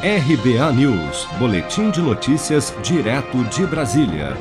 RBA News, Boletim de Notícias, direto de Brasília.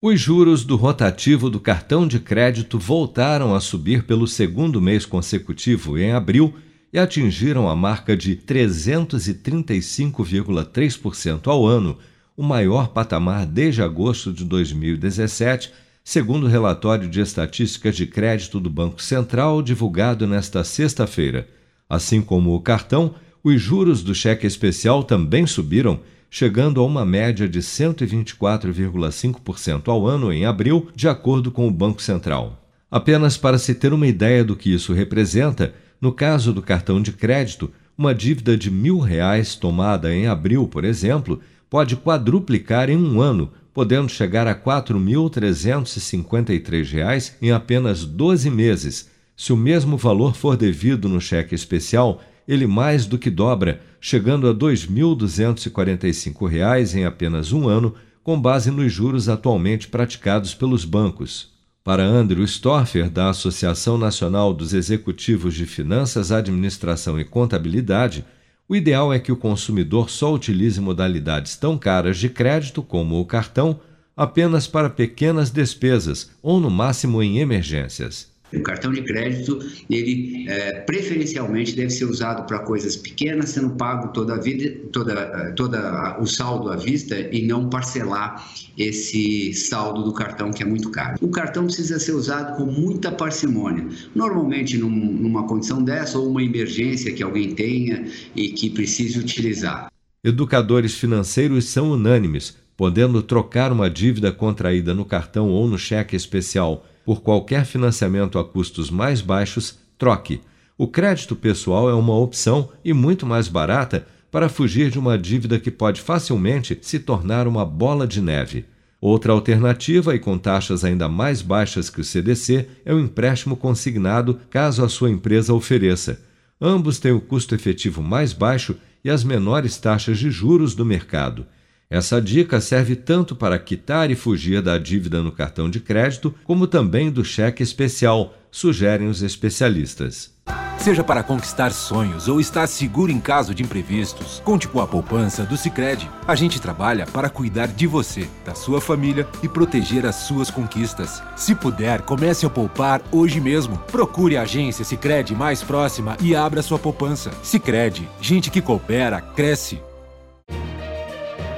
Os juros do rotativo do cartão de crédito voltaram a subir pelo segundo mês consecutivo em abril e atingiram a marca de 335,3% ao ano, o maior patamar desde agosto de 2017, segundo o relatório de estatísticas de crédito do Banco Central divulgado nesta sexta-feira. Assim como o cartão, os juros do cheque especial também subiram, chegando a uma média de 124,5% ao ano em abril, de acordo com o Banco Central. Apenas para se ter uma ideia do que isso representa, no caso do cartão de crédito, uma dívida de mil reais tomada em abril, por exemplo, pode quadruplicar em um ano, podendo chegar a R$ 4.353 em apenas 12 meses. Se o mesmo valor for devido no cheque especial, ele mais do que dobra, chegando a R$ 2.245 em apenas um ano, com base nos juros atualmente praticados pelos bancos. Para Andrew Storfer, da Associação Nacional dos Executivos de Finanças, Administração e Contabilidade, o ideal é que o consumidor só utilize modalidades tão caras de crédito como o cartão apenas para pequenas despesas ou, no máximo, em emergências. O cartão de crédito, ele é, preferencialmente deve ser usado para coisas pequenas, sendo pago toda a vida, toda, toda o saldo à vista e não parcelar esse saldo do cartão que é muito caro. O cartão precisa ser usado com muita parcimônia. Normalmente, num, numa condição dessa ou uma emergência que alguém tenha e que precise utilizar. Educadores financeiros são unânimes, podendo trocar uma dívida contraída no cartão ou no cheque especial por qualquer financiamento a custos mais baixos, troque. O crédito pessoal é uma opção e muito mais barata para fugir de uma dívida que pode facilmente se tornar uma bola de neve. Outra alternativa, e com taxas ainda mais baixas que o CDC, é o empréstimo consignado, caso a sua empresa ofereça. Ambos têm o custo efetivo mais baixo e as menores taxas de juros do mercado. Essa dica serve tanto para quitar e fugir da dívida no cartão de crédito, como também do cheque especial, sugerem os especialistas. Seja para conquistar sonhos ou estar seguro em caso de imprevistos, conte com a poupança do Sicredi. A gente trabalha para cuidar de você, da sua família e proteger as suas conquistas. Se puder, comece a poupar hoje mesmo. Procure a agência Sicredi mais próxima e abra sua poupança. Sicredi, gente que coopera cresce